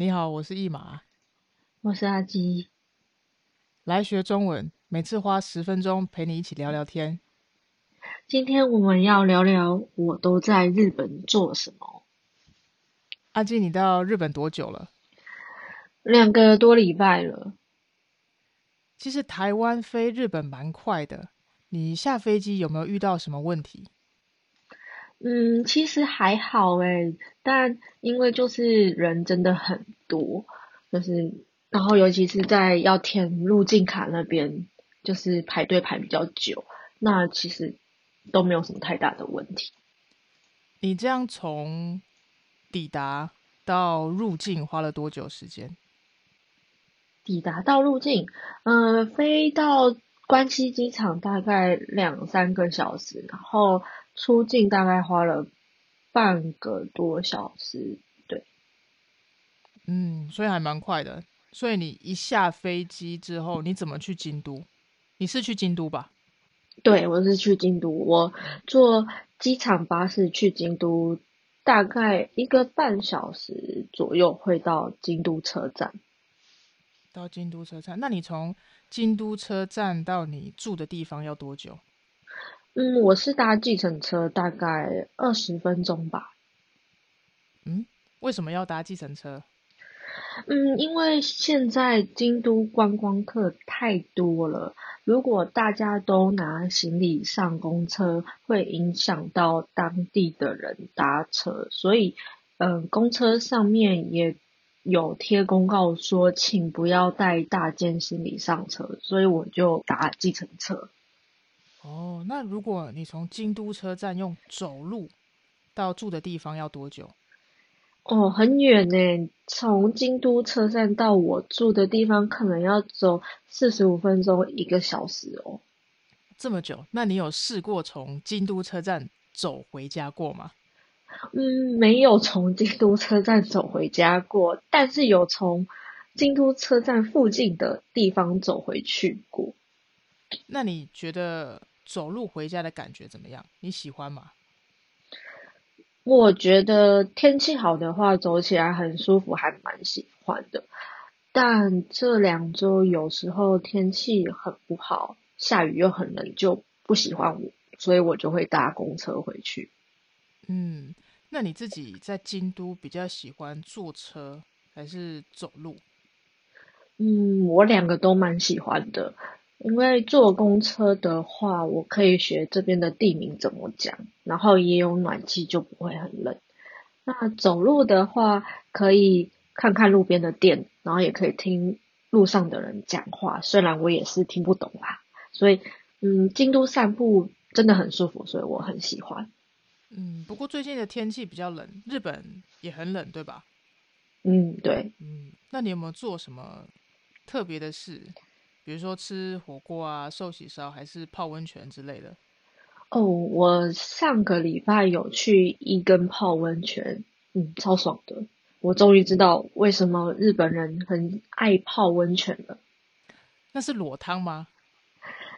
你好，我是易马，我是阿基，来学中文，每次花十分钟陪你一起聊聊天。今天我们要聊聊我都在日本做什么。阿基，你到日本多久了？两个多礼拜了。其实台湾飞日本蛮快的，你下飞机有没有遇到什么问题？嗯，其实还好诶，但因为就是人真的很多，就是然后尤其是在要填入境卡那边，就是排队排比较久，那其实都没有什么太大的问题。你这样从抵达到入境花了多久时间？抵达到入境，嗯、呃，飞到关西机场大概两三个小时，然后。出境大概花了半个多小时，对，嗯，所以还蛮快的。所以你一下飞机之后，你怎么去京都？你是去京都吧？对，我是去京都，我坐机场巴士去京都，大概一个半小时左右会到京都车站。到京都车站，那你从京都车站到你住的地方要多久？嗯，我是搭计程车，大概二十分钟吧。嗯，为什么要搭计程车？嗯，因为现在京都观光客太多了，如果大家都拿行李上公车，会影响到当地的人搭车，所以，嗯，公车上面也有贴公告说，请不要带大件行李上车，所以我就搭计程车。哦，那如果你从京都车站用走路到住的地方要多久？哦，很远呢，从京都车站到我住的地方可能要走四十五分钟，一个小时哦。这么久？那你有试过从京都车站走回家过吗？嗯，没有从京都车站走回家过，但是有从京都车站附近的地方走回去过。那你觉得？走路回家的感觉怎么样？你喜欢吗？我觉得天气好的话，走起来很舒服，还蛮喜欢的。但这两周有时候天气很不好，下雨又很冷，就不喜欢我，所以我就会搭公车回去。嗯，那你自己在京都比较喜欢坐车还是走路？嗯，我两个都蛮喜欢的。因为坐公车的话，我可以学这边的地名怎么讲，然后也有暖气，就不会很冷。那走路的话，可以看看路边的店，然后也可以听路上的人讲话，虽然我也是听不懂啦。所以，嗯，京都散步真的很舒服，所以我很喜欢。嗯，不过最近的天气比较冷，日本也很冷，对吧？嗯，对。嗯，那你有没有做什么特别的事？比如说吃火锅啊、寿喜烧，还是泡温泉之类的。哦，我上个礼拜有去一根泡温泉，嗯，超爽的。我终于知道为什么日本人很爱泡温泉了。那是裸汤吗？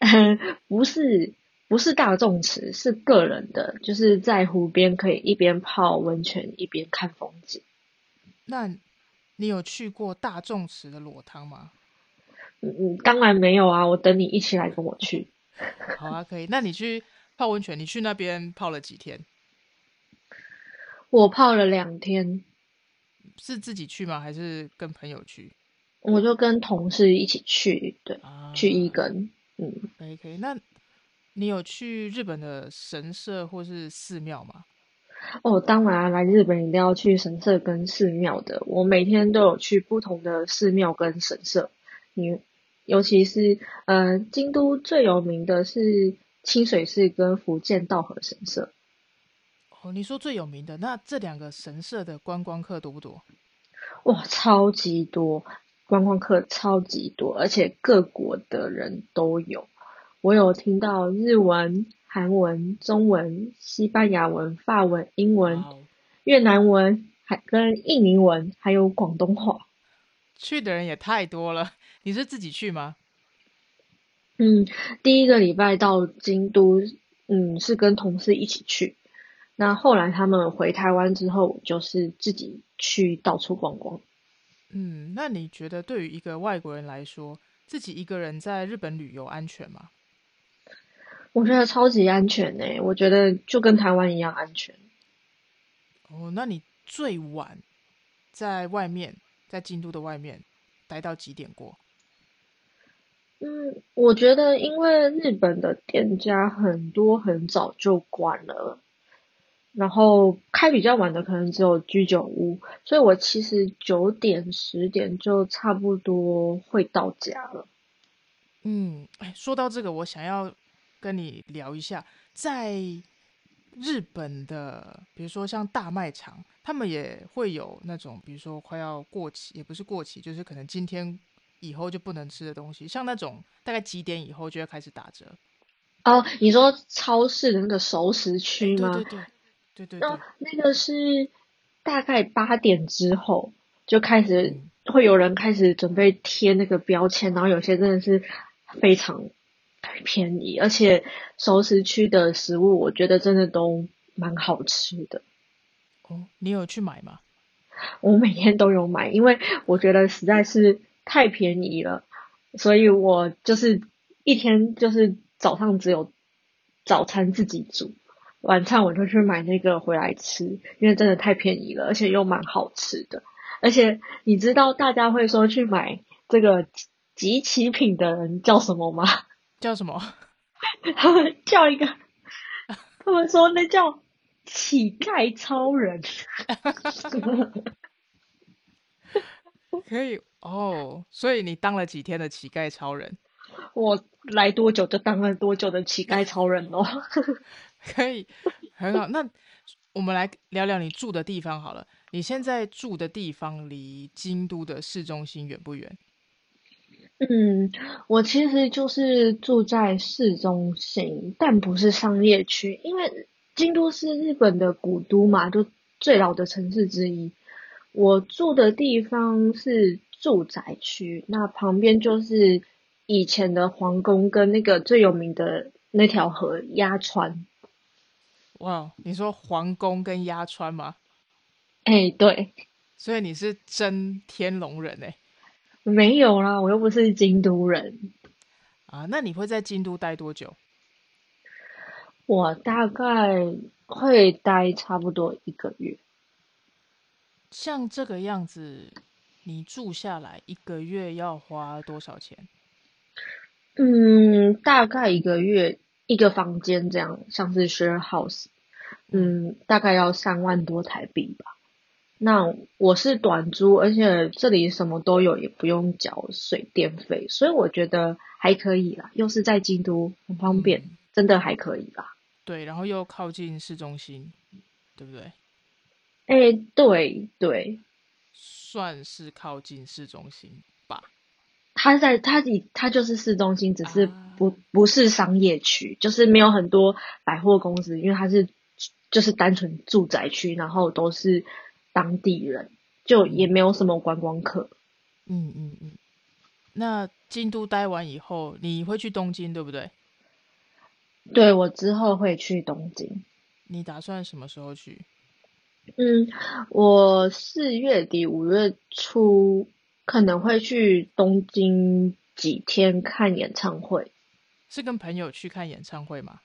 不是，不是大众池，是个人的，就是在湖边可以一边泡温泉一边看风景。那你有去过大众池的裸汤吗？嗯嗯，当然没有啊！我等你一起来跟我去。好啊，可以。那你去泡温泉，你去那边泡了几天？我泡了两天。是自己去吗？还是跟朋友去？我就跟同事一起去，对，啊、去一根。嗯，可以可以。那你有去日本的神社或是寺庙吗？哦，当然啊，来日本一定要去神社跟寺庙的。我每天都有去不同的寺庙跟神社。你。尤其是，呃，京都最有名的是清水寺跟福建道和神社。哦，你说最有名的，那这两个神社的观光客多不多？哇，超级多，观光客超级多，而且各国的人都有。我有听到日文、韩文、中文、西班牙文、法文、英文、越南文，还跟印尼文，还有广东话。去的人也太多了。你是自己去吗？嗯，第一个礼拜到京都，嗯，是跟同事一起去。那后来他们回台湾之后，就是自己去到处逛逛。嗯，那你觉得对于一个外国人来说，自己一个人在日本旅游安全吗？我觉得超级安全呢、欸，我觉得就跟台湾一样安全。哦，那你最晚在外面，在京都的外面待到几点过？嗯，我觉得因为日本的店家很多很早就关了，然后开比较晚的可能只有居酒屋，所以我其实九点十点就差不多会到家了。嗯，哎，说到这个，我想要跟你聊一下，在日本的，比如说像大卖场，他们也会有那种，比如说快要过期，也不是过期，就是可能今天以后就不能吃的东西，像那种大概几点以后就会开始打折。哦，你说超市的那个熟食区吗？对对对，对对对。那那个是大概八点之后就开始会有人开始准备贴那个标签，然后有些真的是非常。便宜，而且熟食区的食物，我觉得真的都蛮好吃的。哦，你有去买吗？我每天都有买，因为我觉得实在是太便宜了，所以我就是一天就是早上只有早餐自己煮，晚餐我就去买那个回来吃，因为真的太便宜了，而且又蛮好吃的。而且你知道大家会说去买这个集齐品的人叫什么吗？叫什么？他 们叫一个，他们说那叫乞丐超人。可以哦，所以你当了几天的乞丐超人？我来多久就当了多久的乞丐超人哦。可以，很好。那我们来聊聊你住的地方好了。你现在住的地方离京都的市中心远不远？嗯，我其实就是住在市中心，但不是商业区，因为京都是日本的古都嘛，就最老的城市之一。我住的地方是住宅区，那旁边就是以前的皇宫跟那个最有名的那条河鸭川。哇，你说皇宫跟鸭川吗？哎，对，所以你是真天龙人哎。没有啦，我又不是京都人啊。那你会在京都待多久？我大概会待差不多一个月。像这个样子，你住下来一个月要花多少钱？嗯，大概一个月一个房间这样，像是 share house，嗯，大概要三万多台币吧。那我是短租，而且这里什么都有，也不用缴水电费，所以我觉得还可以啦。又是在京都，很方便，嗯、真的还可以啦。对，然后又靠近市中心，对不对？哎、欸，对对，算是靠近市中心吧。它在它以，它就是市中心，只是不、啊、不是商业区，就是没有很多百货公司，因为它是就是单纯住宅区，然后都是。当地人就也没有什么观光客。嗯嗯嗯。那京都待完以后，你会去东京，对不对？对，我之后会去东京。你打算什么时候去？嗯，我四月底五月初可能会去东京几天看演唱会。是跟朋友去看演唱会吗？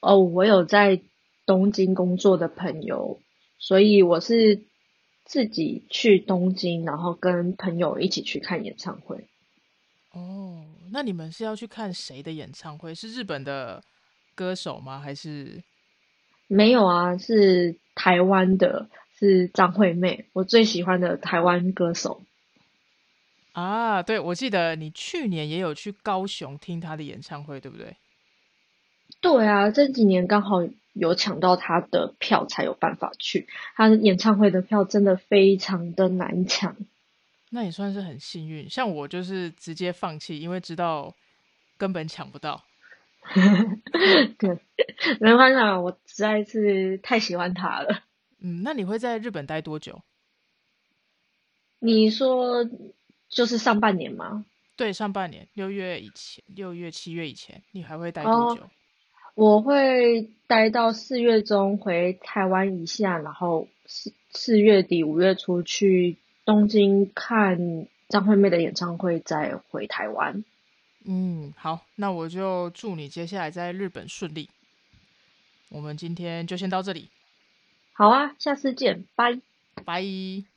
哦，我有在东京工作的朋友。所以我是自己去东京，然后跟朋友一起去看演唱会。哦，那你们是要去看谁的演唱会？是日本的歌手吗？还是？没有啊，是台湾的，是张惠妹，我最喜欢的台湾歌手。啊，对，我记得你去年也有去高雄听她的演唱会，对不对？对啊，这几年刚好。有抢到他的票才有办法去，他演唱会的票真的非常的难抢。那也算是很幸运，像我就是直接放弃，因为知道根本抢不到。对，没关系，我实在是太喜欢他了。嗯，那你会在日本待多久？你说就是上半年吗？对，上半年，六月以前，六月、七月以前，你还会待多久？哦我会待到四月中回台湾一下，然后四四月底五月初去东京看张惠妹的演唱会，再回台湾。嗯，好，那我就祝你接下来在日本顺利。我们今天就先到这里。好啊，下次见，拜拜。